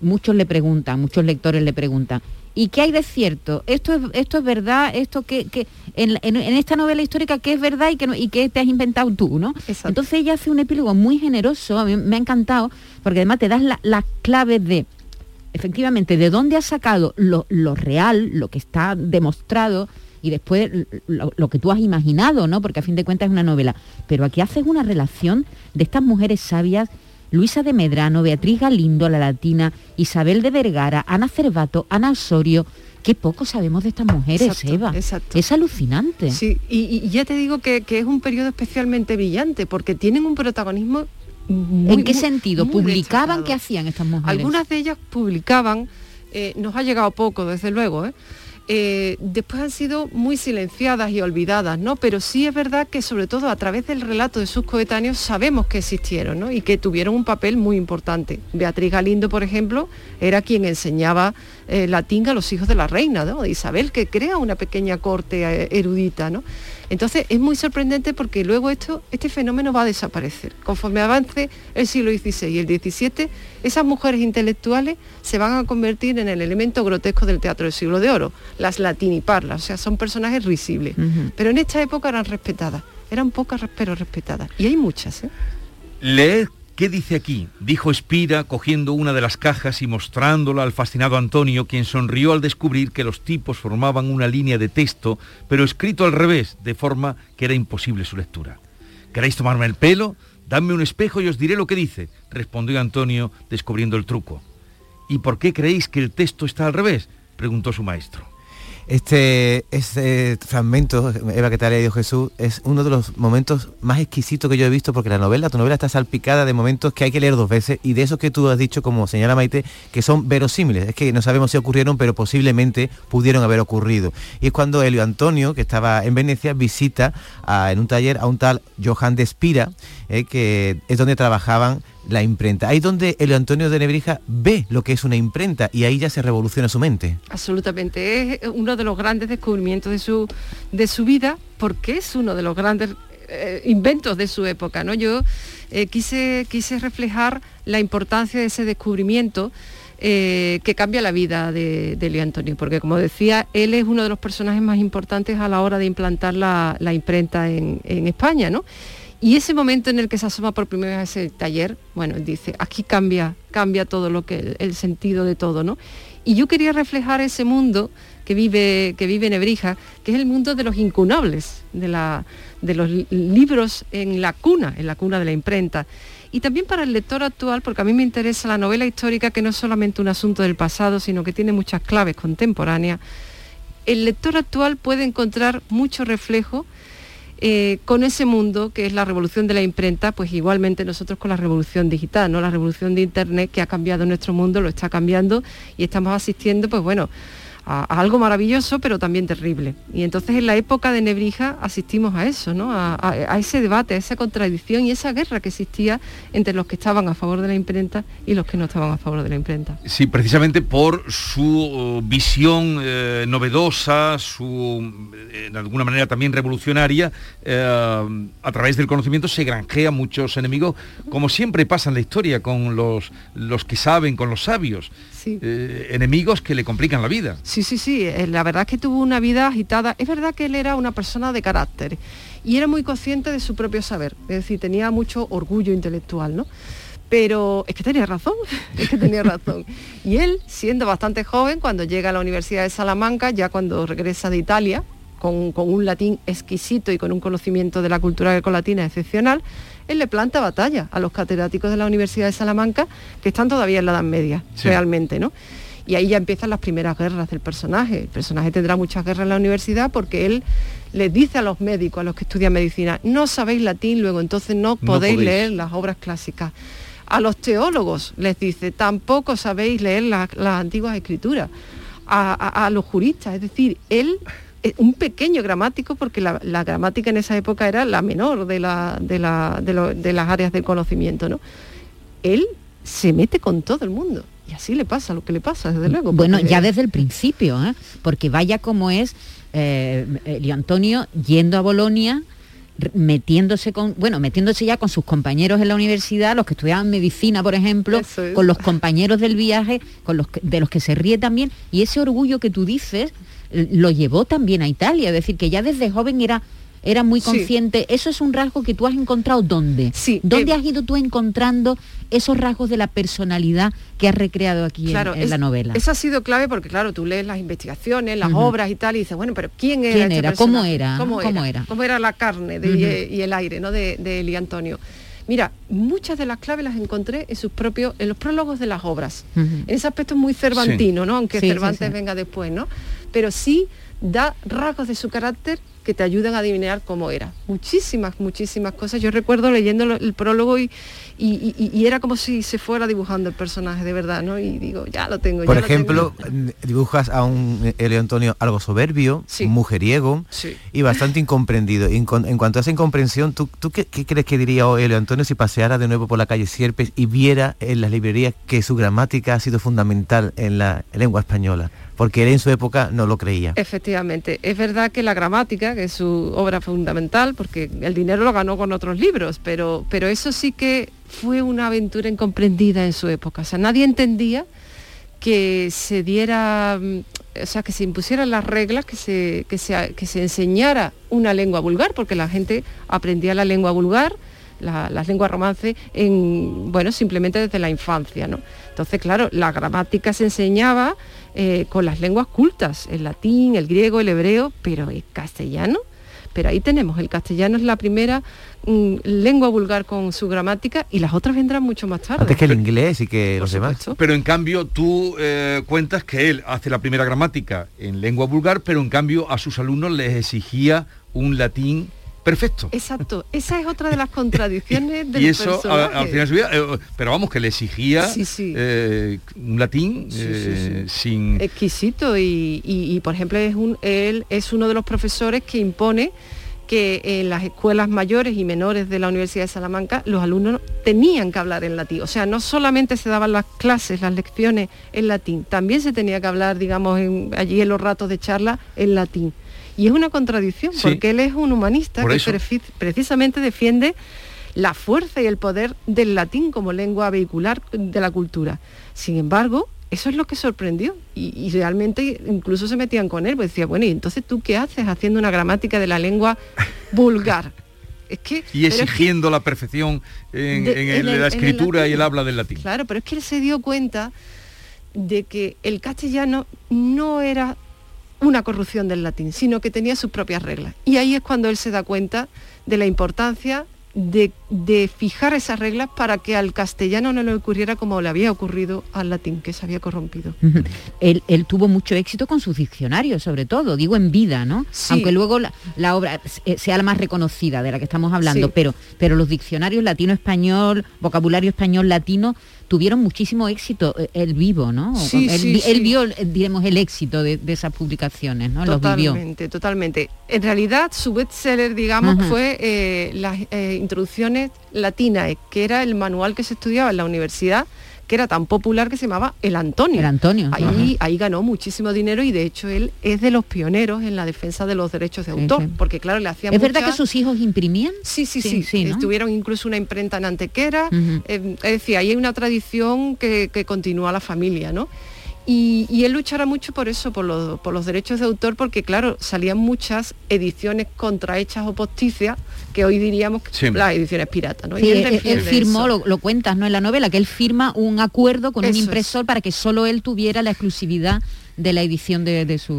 muchos le preguntan, muchos lectores le preguntan, ¿y qué hay de cierto? ¿Esto es, esto es verdad? ¿Esto que, en, esta novela histórica qué es verdad y qué, y qué te has inventado tú? ¿no? Entonces ella hace un epílogo muy generoso, a mí me ha encantado, porque además te das las claves de, efectivamente, de dónde has sacado lo, real, lo que está demostrado, y después lo, lo, que tú has imaginado, ¿no? Porque a fin de cuentas es una novela. Pero aquí haces una relación de estas mujeres sabias Luisa de Medrano, Beatriz Galindo, la latina, Isabel de Vergara, Ana Cervato, Ana Osorio. Qué poco sabemos de estas mujeres, Eva. Es alucinante. Sí, y, ya te digo que, es un periodo especialmente brillante, porque tienen un protagonismo ¿En qué sentido? ¿Publicaban? ¿Qué hacían estas mujeres? Algunas de ellas publicaban, eh, nos ha llegado poco, desde luego, ¿eh? Eh, después han sido muy silenciadas y olvidadas, ¿no? Pero sí es verdad que sobre todo a través del relato de sus coetáneos sabemos que existieron, ¿no? Y que tuvieron un papel muy importante. Beatriz Galindo, por ejemplo, era quien enseñaba eh, latín a los hijos de la reina. De Isabel, que crea una pequeña corte eh, erudita, ¿no? Entonces es muy sorprendente porque luego esto, este fenómeno va a desaparecer. Conforme avance el siglo XVI y el XVII, esas mujeres intelectuales se van a convertir en el elemento grotesco del teatro del siglo de oro, las latiniparlas, o sea, son personajes risibles. Pero en esta época eran respetadas, eran pocas pero respetadas. Y hay muchas. ¿eh? Leed ¿Qué dice aquí? Dijo Espira, cogiendo una de las cajas y mostrándola al fascinado Antonio, quien sonrió al descubrir que los tipos formaban una línea de texto, pero escrito al revés, de forma que era imposible su lectura. ¿Queréis tomarme el pelo? Dadme un espejo y os diré lo que dice, respondió Antonio, descubriendo el truco. ¿Y por qué creéis que el texto está al revés? preguntó su maestro. Este, este fragmento, Eva, que te ha leído Jesús, es uno de los momentos más exquisitos que yo he visto porque la novela, tu novela está salpicada de momentos que hay que leer dos veces y de esos que tú has dicho, como señala Maite, que son verosímiles. Es que no sabemos si ocurrieron, pero posiblemente pudieron haber ocurrido. Y es cuando Helio Antonio, que estaba en Venecia, visita en un taller a un tal Johan de Espira, eh, que es donde trabajaban la imprenta. Ahí donde el Antonio de Nebrija ve lo que es una imprenta y ahí ya se revoluciona su mente. Absolutamente, es uno de los grandes descubrimientos de su, de su vida porque es uno de los grandes eh, inventos de su época. ¿no? Yo eh, quise, quise reflejar la importancia de ese descubrimiento eh, que cambia la vida de, de Antonio, porque como decía, él es uno de los personajes más importantes a la hora de implantar la, imprenta en, en España, ¿no? Y ese momento en el que se asoma por primera vez ese taller, bueno, dice, aquí cambia, cambia todo lo que, el, sentido de todo, ¿no? Y yo quería reflejar ese mundo que vive, que vive Nebrija, que es el mundo de los incunables, de, la, de los libros en la cuna, en la cuna de la imprenta. Y también para el lector actual, porque a mí me interesa la novela histórica, que no es solamente un asunto del pasado, sino que tiene muchas claves contemporáneas, el lector actual puede encontrar mucho reflejo eh, con ese mundo que es la revolución de la imprenta, pues igualmente nosotros con la revolución digital, ¿no? La revolución de Internet que ha cambiado nuestro mundo, lo está cambiando y estamos asistiendo, pues bueno, a, algo maravilloso, pero también terrible. Y entonces en la época de Nebrija asistimos a eso, ¿no? A, ese debate, a esa contradicción y esa guerra que existía entre los que estaban a favor de la imprenta y los que no estaban a favor de la imprenta. Sí, precisamente por su uh, visión eh, novedosa, su, eh, de alguna manera también revolucionaria, eh, a través del conocimiento se granjea muchos enemigos, como siempre pasa en la historia con los, los que saben, con los sabios. Enemigos que le complican la vida. Sí, sí, sí, eh, la verdad es que tuvo una vida agitada. Es verdad que él era una persona de carácter y era muy consciente de su propio saber, es decir, tenía mucho orgullo intelectual, ¿no? Pero es que tenía razón, es que tenía razón. Y él, siendo bastante joven, cuando llega a la Universidad de Salamanca, ya cuando regresa de Italia, con, un latín exquisito y con un conocimiento de la cultura grecolatina excepcional, él le planta batalla a los catedráticos de la Universidad de Salamanca, que están todavía en la Edad Media, realmente, ¿no? y ahí ya empiezan las primeras guerras del personaje. El personaje tendrá muchas guerras en la universidad porque él les dice a los médicos, a los que estudian medicina, no sabéis latín, luego entonces no podéis, leer las obras clásicas. A los teólogos les dice, tampoco sabéis leer las antiguas escrituras. A, los juristas, es decir, él un pequeño gramático, porque la, gramática en esa época era la menor de, de, de las áreas del conocimiento, ¿no? Él se mete con todo el mundo. Y así le pasa lo que le pasa, desde luego. Bueno, ya desde el principio, ¿eh? porque vaya como es eh, Antonio yendo a Bolonia, metiéndose con, bueno, metiéndose ya con sus compañeros en la universidad, los que estudiaban medicina, por ejemplo, con los compañeros del viaje, con los de los que se ríe también, y ese orgullo que tú dices lo llevó también a Italia, es decir, que ya desde joven era era muy consciente. ¿Eso es un rasgo que tú has encontrado dónde? Sí, ¿Dónde has ido tú encontrando esos rasgos de la personalidad que has recreado aquí en, la novela? Eso ha sido clave porque, claro, tú lees las investigaciones, las obras y tal, y dices, bueno, pero ¿quién era? ¿Quién este era? ¿Cómo era? ¿Cómo, era? ¿Cómo era la carne y el aire ¿no? de, de Eli Antonio? Mira, muchas de las claves las encontré en sus propios, en los prólogos de las obras. En ese aspecto muy cervantino, ¿no? Aunque Cervantes venga después, ¿no? Pero sí da rasgos de su carácter que te ayudan a adivinar cómo era. Muchísimas, muchísimas cosas. Yo recuerdo leyendo el prólogo y, y, era como si se fuera dibujando el personaje de verdad, ¿no? Y digo, ya lo tengo. Por ejemplo, dibujas a un Elio Antonio algo soberbio, mujeriego y bastante incomprendido. En, cuanto a esa incomprensión, ¿tú, qué, crees que diría Elio Antonio si paseara de nuevo por la calle Sierpes y viera en las librerías que su gramática ha sido fundamental en la lengua española? porque él en su época no lo creía. Efectivamente, es verdad que la gramática, que es su obra fundamental, porque el dinero lo ganó con otros libros, pero, pero eso sí que fue una aventura incomprendida en su época. O sea, nadie entendía que se diera, mm, o sea, que se impusieran las reglas, que se, que que se enseñara una lengua vulgar, porque la gente aprendía la lengua vulgar, las lenguas romance, en, bueno, simplemente desde la infancia, ¿no? Entonces, claro, la gramática se enseñaba eh, con las lenguas cultas, el latín, el griego, el hebreo, pero el castellano, pero ahí tenemos, el castellano es la primera mm, lengua vulgar con su gramática y las otras vendrán mucho más tarde. Antes que el inglés y que los demás. Pero en cambio tú eh, cuentas que él hace la primera gramática en lengua vulgar, pero en cambio a sus alumnos les exigía un latín perfecto. Exacto, esa es otra de las contradicciones del Y eso al final de su vida, eh, pero vamos, que le exigía eh, un latín eh, sin... Exquisito y, por ejemplo es un, él es uno de los profesores que impone que en las escuelas mayores y menores de la Universidad de Salamanca los alumnos tenían que hablar en latín. O sea, no solamente se daban las clases, las lecciones en latín, también se tenía que hablar, digamos, allí en los ratos de charla en latín. Y es una contradicción, porque él es un humanista que precisamente defiende la fuerza y el poder del latín como lengua vehicular de la cultura. Sin embargo, eso es lo que sorprendió y, realmente incluso se metían con él, pues decía, bueno, ¿y entonces tú qué haces haciendo una gramática de la lengua vulgar? Es que, y exigiendo la perfección en, la escritura y el habla del latín. Claro, pero es que él se dio cuenta de que el castellano no era una corrupción del latín, sino que tenía sus propias reglas. Y ahí es cuando él se da cuenta de la importancia de, fijar esas reglas para que al castellano no le ocurriera como le había ocurrido al latín, que se había corrompido. él, tuvo mucho éxito con sus diccionarios, sobre todo, digo en vida, ¿no? Aunque luego la, obra sea la más reconocida de la que estamos hablando, pero, pero los diccionarios latino-español, vocabulario español-latino, tuvieron muchísimo éxito el eh, vivo, ¿no? Sí, él, vio, eh, digamos, el éxito de, esas publicaciones, ¿no? Totalmente, totalmente. En realidad, su bestseller, digamos, fue eh, las introducciones latinas, que era el manual que se estudiaba en la universidad que era tan popular que se llamaba El Antonio. El Antonio. Ahí, ahí ganó muchísimo dinero y de hecho él es de los pioneros en la defensa de los derechos de autor, porque claro, le hacían ¿Es verdad que sus hijos imprimían? Sí, sí, sí. sí, Tuvieron incluso una imprenta en Antequera. Eh, es decir, ahí hay una tradición que, que continúa la familia, ¿no? Y, él luchará mucho por eso, por los, derechos de autor, porque claro, salían muchas ediciones contrahechas o posticias, que hoy diríamos las ediciones piratas. ¿no? él, firmó, lo, cuentas ¿no? en la novela, que él firma un acuerdo con un impresor para que solo él tuviera la exclusividad de la edición de, su,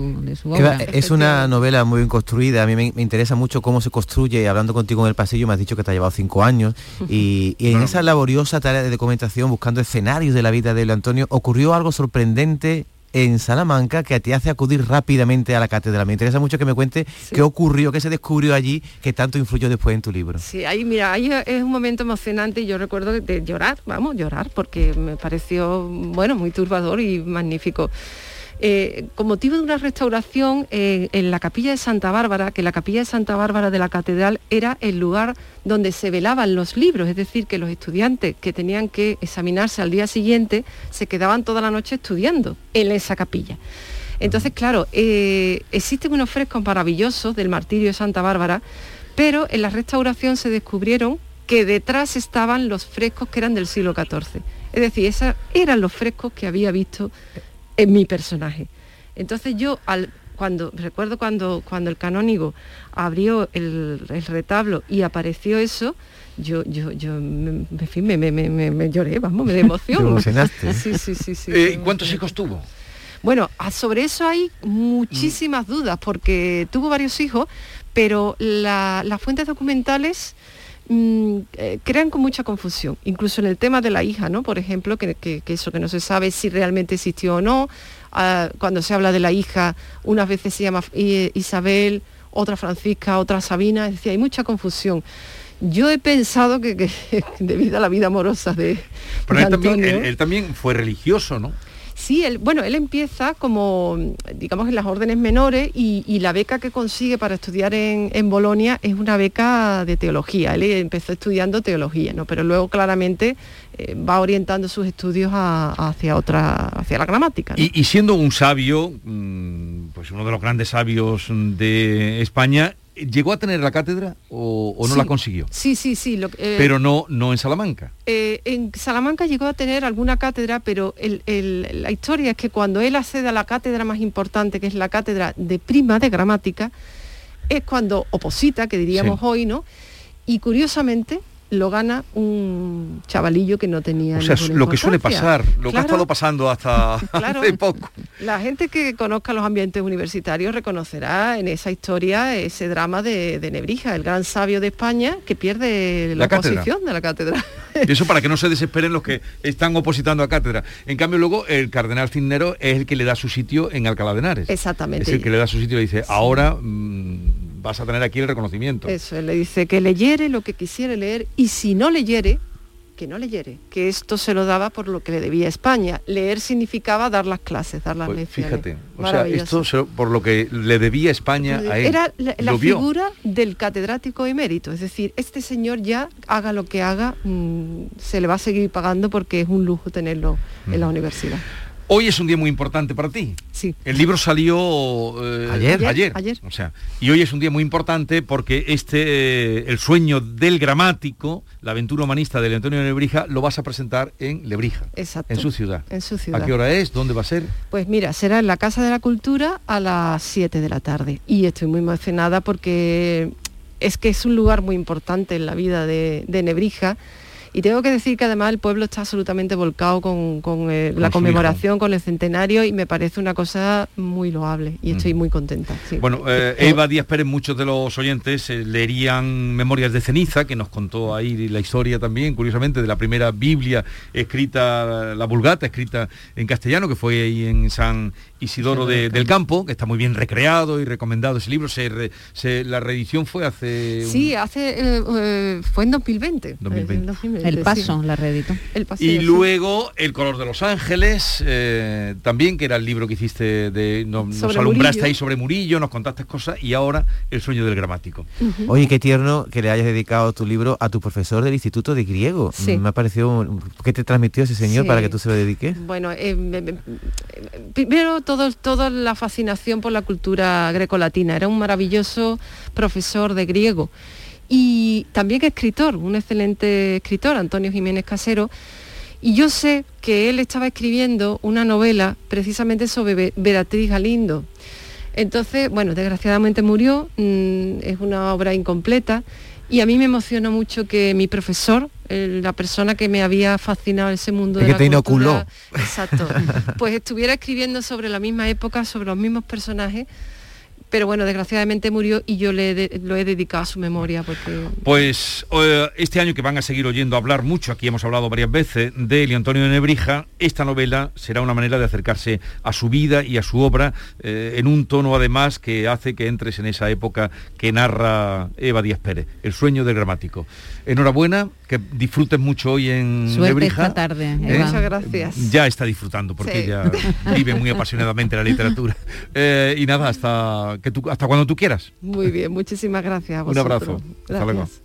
obra. es una novela muy bien construida, a mí me, interesa mucho cómo se construye, hablando contigo en el pasillo me has dicho que te ha llevado cinco años, y, en esa laboriosa tarea de documentación, buscando escenarios de la vida de Antonio, ocurrió algo sorprendente en Salamanca que te hace acudir rápidamente a la cátedra. Me interesa mucho que me cuente qué ocurrió, qué se descubrió allí, que tanto influyó después en tu libro. Sí, ahí mira, ahí es un momento emocionante y yo recuerdo de llorar, vamos, llorar, porque me pareció, bueno, muy turbador y magnífico. Eh, con motivo de una restauración eh, en la capilla de Santa Bárbara, que la capilla de Santa Bárbara de la catedral era el lugar donde se velaban los libros, es decir, que los estudiantes que tenían que examinarse al día siguiente se quedaban toda la noche estudiando en esa capilla. Entonces, claro, eh, existen unos frescos maravillosos del martirio de Santa Bárbara, pero en la restauración se descubrieron que detrás estaban los frescos que eran del siglo XIV. Es decir, esos eran los frescos que había visto en mi personaje. Entonces yo al, cuando recuerdo cuando cuando el canónigo abrió el, retablo y apareció eso yo yo yo me, me, me, me lloré vamos me de emoción. Emocionaste. Sí sí sí, sí eh, cuántos hijos tuvo bueno sobre eso hay muchísimas dudas porque tuvo varios hijos pero las fuentes documentales Mm, eh, crean con mucha confusión, incluso en el tema de la hija, ¿no? Por ejemplo, que, eso que no se sabe si realmente existió o no. Ah, cuando se habla de la hija, unas veces se llama Isabel, otra Francisca, otra Sabina, es decir, hay mucha confusión. Yo he pensado que, debido a la vida amorosa de, Pero él, también, él también fue religioso, ¿no? Sí, él, bueno, él empieza como, digamos, en las órdenes menores y, la beca que consigue para estudiar en, en, Bolonia es una beca de teología. Él empezó estudiando teología, ¿no? Pero luego claramente eh, va orientando sus estudios hacia otra, hacia la gramática. Y, siendo un sabio, mm, pues uno de los grandes sabios de España, ¿Llegó a tener la cátedra o, no la consiguió? Sí, sí, sí. Eh, pero no, no en Salamanca. Eh, en Salamanca llegó a tener alguna cátedra, pero la historia es que cuando él accede a la cátedra más importante, que es la cátedra de prima de gramática, es cuando oposita, que diríamos hoy, ¿no? Y curiosamente, lo gana un chavalillo que no tenía. O sea, lo que suele pasar, lo que ha estado pasando hasta hace poco. La gente que conozca los ambientes universitarios reconocerá en esa historia ese drama de, Nebrija, el gran sabio de España que pierde la, oposición de la cátedra. Y eso para que no se desesperen los que están opositando a cátedra. En cambio, luego el cardenal Cisnero es el que le da su sitio en Alcalá de Henares. Exactamente. Es el que le da su sitio y dice, ahora. Mm, vas a tener aquí el reconocimiento. Eso, él le dice que leyere lo que quisiera leer y si no leyere, que no leyere, que esto se lo daba por lo que le debía España. Leer significaba dar las clases, dar las pues lecciones. Fíjate, o sea, esto por lo que le debía España a él. Era la, figura del catedrático emérito, es decir, este señor ya haga lo que haga, mm, se le va a seguir pagando porque es un lujo tenerlo en la universidad. Hoy es un día muy importante para ti. Sí. El libro salió eh, ayer. ayer. Ayer. O sea, y hoy es un día muy importante porque este, eh, el sueño del gramático, la aventura humanista de Antonio Lebrija, lo vas a presentar en Lebrija. Exacto. En su ciudad. En su ciudad. ¿A qué hora es? ¿Dónde va a ser? Pues mira, será en la Casa de la Cultura a las 7 de la tarde. Y estoy muy emocionada porque es que es un lugar muy importante en la vida de, de Nebrija y tengo que decir que además el pueblo está absolutamente volcado con, eh, la conmemoración, con el centenario y me parece una cosa muy loable y estoy mm. muy contenta. Bueno, eh, Eva Díaz Pérez, muchos de los oyentes eh, leerían Memorias de Ceniza, que nos contó ahí la historia también, curiosamente, de la primera Biblia escrita, la Vulgata, escrita en castellano, que fue ahí en San Isidoro del Campo, que está muy bien recreado y recomendado ese libro. la reedición fue hace... Sí, hace, fue en 2020. 2020. El paso, la reeditó. y luego El color de los ángeles, eh, también, que era el libro que hiciste, de, nos alumbraste ahí sobre Murillo, nos contaste cosas, y ahora El sueño del gramático. Oye, qué tierno que le hayas dedicado tu libro a tu profesor del Instituto de Griego. Me ha parecido... ¿Qué te transmitió ese señor para que tú se lo dediques? Bueno, eh, primero todo, toda la fascinación por la cultura grecolatina. Era un maravilloso profesor de griego y también escritor, un excelente escritor, Antonio Jiménez Casero. Y yo sé que él estaba escribiendo una novela precisamente sobre Beatriz Galindo. Entonces, bueno, desgraciadamente murió, mm, es una obra incompleta y a mí me emocionó mucho que mi profesor, la persona que me había fascinado ese mundo de que la te inoculó. exacto, pues estuviera escribiendo sobre la misma época, sobre los mismos personajes pero bueno, desgraciadamente murió y yo le lo he dedicado a su memoria porque... Pues eh, este año que van a seguir oyendo hablar mucho, aquí hemos hablado varias veces, de Elio Antonio de Nebrija, esta novela será una manera de acercarse a su vida y a su obra eh, en un tono además que hace que entres en esa época que narra Eva Díaz Pérez, El sueño del gramático. Enhorabuena, que disfrutes mucho hoy en Suerte esta tarde. ¿Eh? Muchas gracias. Ya está disfrutando porque ella vive muy apasionadamente la literatura. y nada, hasta que tú, hasta cuando tú quieras. Muy bien, muchísimas gracias. A Un abrazo. Gracias.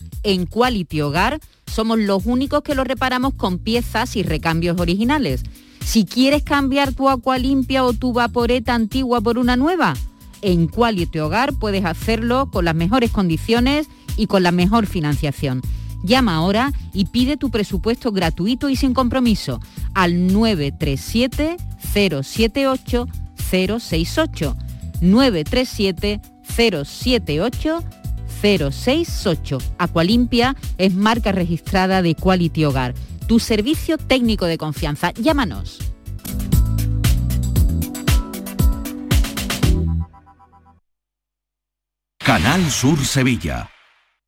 En Quality Hogar somos los únicos que lo reparamos con piezas y recambios originales. Si quieres cambiar tu limpia o tu vaporeta antigua por una nueva, en Quality Hogar puedes hacerlo con las mejores condiciones y con la mejor financiación. Llama ahora y pide tu presupuesto gratuito y sin compromiso al 937 078 068 937 078 068. Aqualimpia es marca registrada de Quality Hogar. Tu servicio técnico de confianza. Llámanos. Canal Sur Sevilla.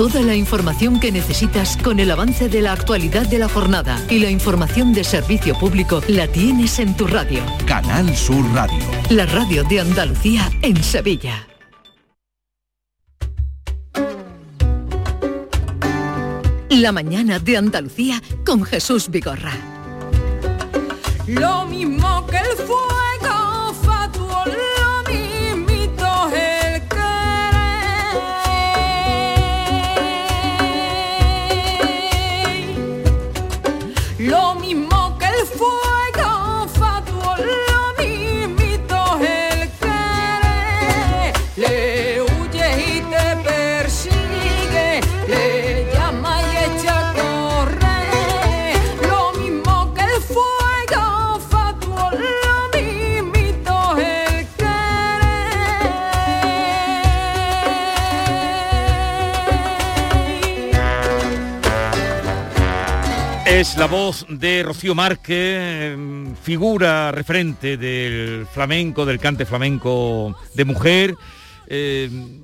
Toda la información que necesitas con el avance de la actualidad de la jornada y la información de servicio público la tienes en tu radio. Canal Sur Radio. La radio de Andalucía en Sevilla. La mañana de Andalucía con Jesús Vigorra. Lo mismo que el fuego Es la voz de Rocío Márquez, em, figura referente del flamenco, del cante flamenco de mujer, em,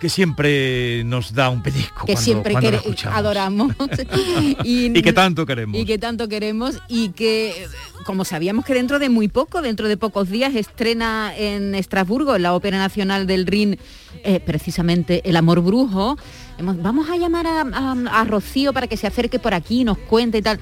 que siempre nos da un pellizco que cuando- siempre cuando adoramos Y que tanto queremos. y que tanto queremos y que como sabíamos que dentro de muy poco dentro de pocos días estrena en Estrasburgo en la Ópera Nacional del Rin eh, precisamente El Amor Brujo Hemos- vamos a llamar a, a- a Rocío para que se acerque por aquí nos cuente y tal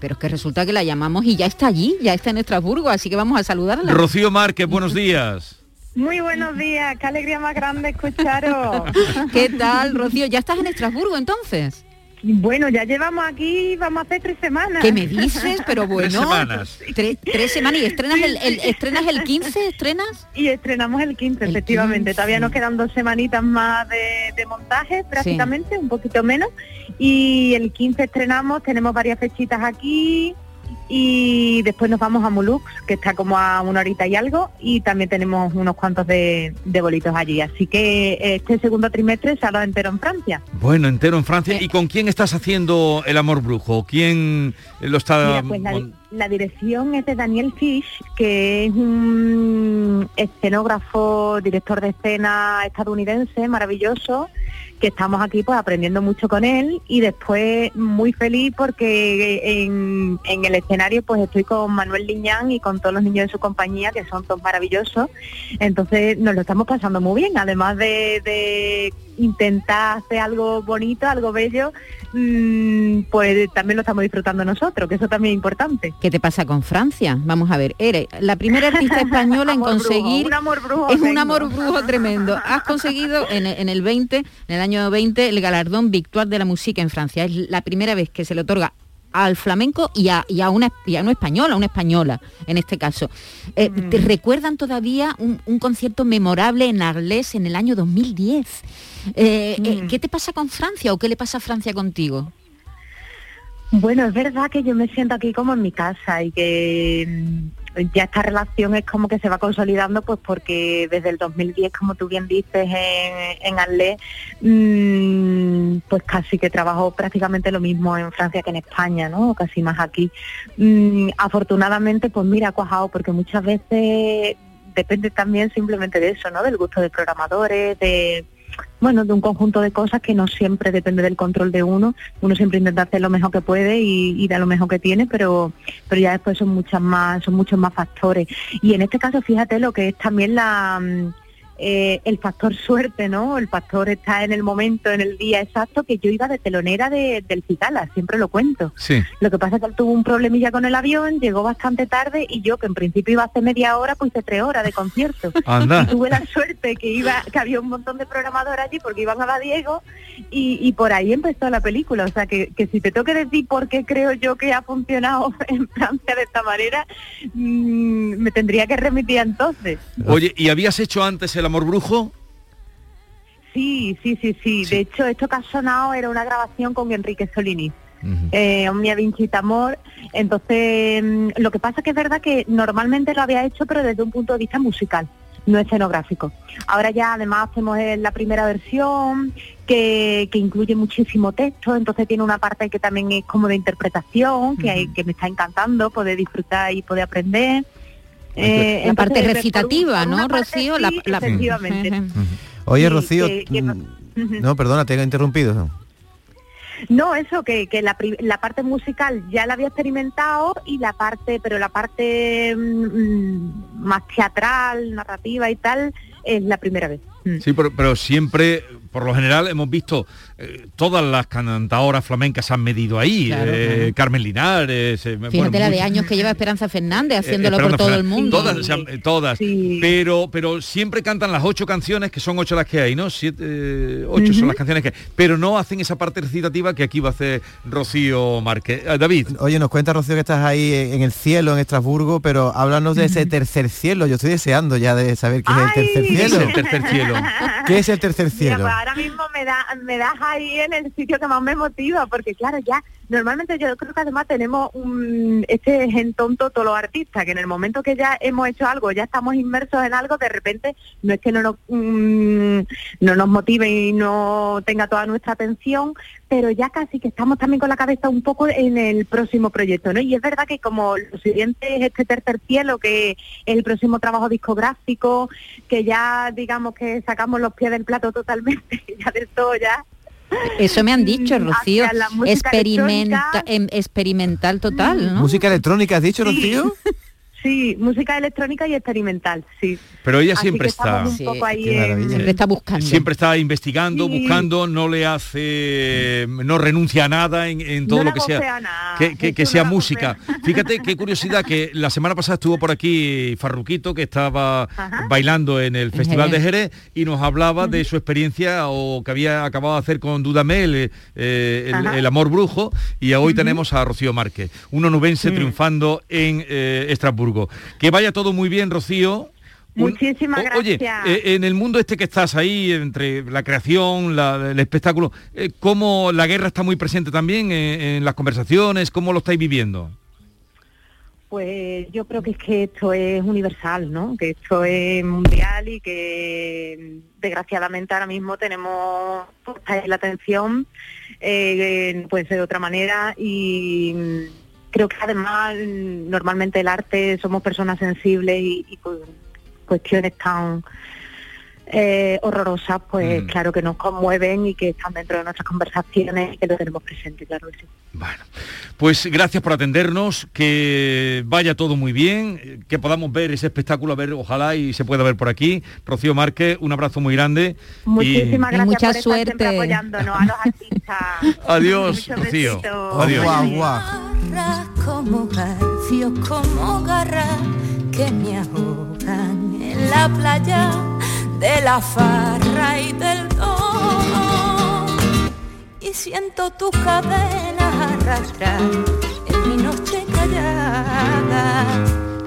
pero es que resulta que la llamamos y ya está allí ya está en Estrasburgo así que vamos a saludarla Rocío Márquez, buenos días. Muy buenos días, qué alegría más grande escucharos. ¿Qué tal, Rocío? ¿Ya estás en Estrasburgo entonces? Bueno, ya llevamos aquí, vamos a hacer tres semanas. ¿Qué me dices? Pero bueno. Tres semanas. Tre- tres semanas y estrenas el, el- estrenas el 15, estrenas. Y estrenamos el 15, efectivamente. 15. Todavía nos quedan dos semanitas más de, de montaje, prácticamente, un poquito menos. Y el 15 estrenamos, tenemos varias fechitas aquí. Y después nos vamos a Mulux, que está como a una horita y algo, y también tenemos unos cuantos de, de bolitos allí. Así que este segundo trimestre se ha dado entero en Francia. Bueno, entero en Francia. ¿Y con quién estás haciendo El Amor Brujo? ¿Quién lo está...? Mira, pues la, la dirección es de Daniel Fish, que es un escenógrafo, director de escena estadounidense, maravilloso, que estamos aquí pues aprendiendo mucho con él y después muy feliz porque en, el escenario pues estoy con Manuel Liñán y con todos los niños de su compañía que son todos maravillosos. Entonces nos lo estamos pasando muy bien además de, de intentar hacer algo bonito algo bello mm, pues también lo estamos disfrutando nosotros que eso también es importante ¿Qué te pasa con Francia? Vamos a ver, eres la primera artista española en Amor brujo, conseguir... un amor brujo es un amor brujo tremendo. Has conseguido en, en el 20, en el año 20, el galardón Victoire de la Música en Francia. Es la primera vez que se le otorga al flamenco y a, y a una, y a una española, una española en este caso. Eh, ¿Te recuerdan todavía un, un concierto memorable en Arles en el año 2010? Eh, eh, ¿Qué te pasa con Francia o qué le pasa a Francia contigo? Bueno, es verdad que yo me siento aquí como en mi casa y que mm, ya esta relación es como que se va consolidando pues porque desde el 2010, como tú bien dices, en, en Arles, mm, pues casi que trabajo prácticamente lo mismo en Francia que en España, ¿no? Casi más aquí. Mm, afortunadamente, pues mira, ha cuajado porque muchas veces depende también simplemente de eso, ¿no? Del gusto de programadores, de bueno, de un conjunto de cosas que no siempre depende del control de uno. Uno siempre intenta hacer lo mejor que puede y, da lo mejor que tiene, pero, pero ya después son muchas más, son muchos más factores. Y en este caso, fíjate lo que es también la mm, eh, el factor suerte, ¿no? El factor está en el momento, en el día exacto, que yo iba de telonera de- del Citala, siempre lo cuento. Sí. Lo que pasa es que él tuvo un problemilla con el avión, llegó bastante tarde y yo, que en principio iba a hacer media hora, pues hice tres horas de concierto. Anda. Y tuve la suerte que iba, que había un montón de programadores allí porque iban a la Diego y, y por ahí empezó la película. O sea que, que si te tengo que decir por qué creo yo que ha funcionado en Francia de esta manera, mm, me tendría que remitir entonces. Oye, ¿y habías hecho antes el amor brujo? Sí, sí, sí, sí. De hecho, esto que ha sonado era una grabación con Enrique Solini. Eh, Mia Vincita Amor. Entonces, mm, lo que pasa que es verdad que normalmente lo había hecho, pero desde un punto de vista musical, no escenográfico. Ahora ya además hacemos eh, la primera versión que, que incluye muchísimo texto, entonces tiene una parte que también es como de interpretación, que, hay- que me está encantando poder disfrutar y poder aprender. Eh, la parte recitativa, ¿no, parte Rocío? sí, La- la- efectivamente. Oye, Sí, Rocío, que- que- mm, no, perdona, te he interrumpido. No, eso, que, que la, la parte musical ya la había experimentado y la parte, pero la parte mm, más teatral, narrativa y tal, es la primera vez. Sí, pero, pero siempre, por lo general, hemos visto eh, todas las cantadoras flamencas se han medido ahí. Claro, eh, claro. Carmen Linares. eh, Fíjate bueno, la de años que lleva Esperanza Fernández eh, haciéndolo por Esperanza todo el mundo. Todas, han-. Pero, pero siempre cantan las ocho canciones, que son ocho las que hay, ¿no? Siete, eh, ocho son las canciones que hay. Pero no hacen esa parte recitativa que aquí va a hacer Rocío Márquez. Eh, David. Oye, nos cuenta Rocío que estás ahí en el cielo, en Estrasburgo, pero háblanos de ese tercer cielo. Yo estoy deseando ya de saber qué es el tercer ¿Qué es cielo. el tercer cielo? ¿Qué es el tercer Mira, cielo? pues ahora mismo me, da, me das ahí en el sitio que más me motiva, porque claro, ya normalmente yo creo que además tenemos un, este gen tonto todos los artistas, que en el momento que ya hemos hecho algo, ya estamos inmersos en algo, de repente no es que no nos, mm, no nos motive y no tenga toda nuestra atención, pero ya casi que estamos también con la cabeza un poco en el próximo proyecto, ¿no? Y es verdad que como lo siguiente es este tercer cielo, que es el próximo trabajo discográfico, que ya digamos que sacamos los pies del plato totalmente, ya del todo ya. Eso me han dicho, Mm, Rocío. Experimenta, em- experimental total, ¿no? ¿Música electrónica has dicho, Rocío? Sí, música electrónica y experimental, sí. Pero ella Así siempre está. un poco ahí en- Siempre está buscando. Siempre está investigando, Sí. buscando, no le hace, no renuncia a nada en, en todo No lo que sea, nada, que, que- que eso sea no música. Fíjate qué curiosidad que la semana pasada estuvo por aquí Farruquito que estaba bailando en el Festival de Jerez y nos hablaba de su experiencia o que había acabado de hacer con Dudamel eh, el, amor brujo y hoy tenemos a Rocío Márquez, un onubense triunfando en eh, Estrasburgo. Que vaya todo muy bien, Rocío. Muchísimas o- Oye, gracias. eh, en el mundo este que estás ahí, entre la creación, la- el espectáculo, eh, ¿cómo la guerra está muy presente también en, en las conversaciones? ¿Cómo lo estáis viviendo? Pues yo creo que es que esto es universal, ¿no? Que esto es mundial y que desgraciadamente ahora mismo tenemos la atención, eh, puede ser de otra manera y creo que además mm, normalmente el arte somos personas sensibles y, y con cuestiones tan eh, horrorosas, pues Mm. claro que nos conmueven y que están dentro de nuestras conversaciones y que lo tenemos presente, claro que sí. Pues gracias por atendernos, que vaya todo muy bien, que podamos ver ese espectáculo, a ver, ojalá y se pueda ver por aquí. Rocío Márquez, un abrazo muy grande. y- Muchísimas gracias mucha por estar siempre suerte. apoyándonos a los artistas. Adiós, Rocío. Adiós. Garras como garfios, como garras que me ahogan en la playa de la farra y del don. Y siento tus cadenas arrastrar en mi noche callada.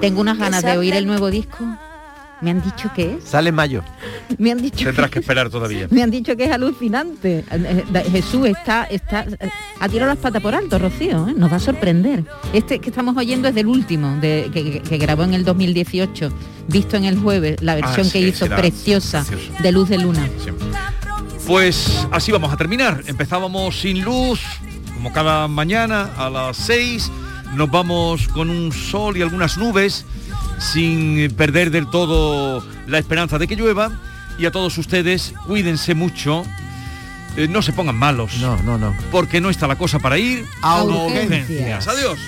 Tengo unas ganas de oír el nuevo disco. Me han dicho que es. Sale en mayo. Me han dicho Tendrás que esperar todavía. Me han dicho que es alucinante. Eh, eh, Jesús está, está, ha tirado las patas por alto, Rocío, ¿eh? nos va a sorprender. Este que estamos oyendo es del último, de, que, grabó en el 2018, visto en el jueves, la versión Ah, que hizo preciosa, precioso. de Luz de Luna. Pues así vamos a terminar. Empezábamos sin luz, como cada mañana a las 6. Nos vamos con un sol y algunas nubes, sin perder del todo la esperanza de que llueva. Y a todos ustedes, cuídense mucho, eh, no se pongan malos. No, no, no. Porque no está la cosa para ir A urgencias. Adiós.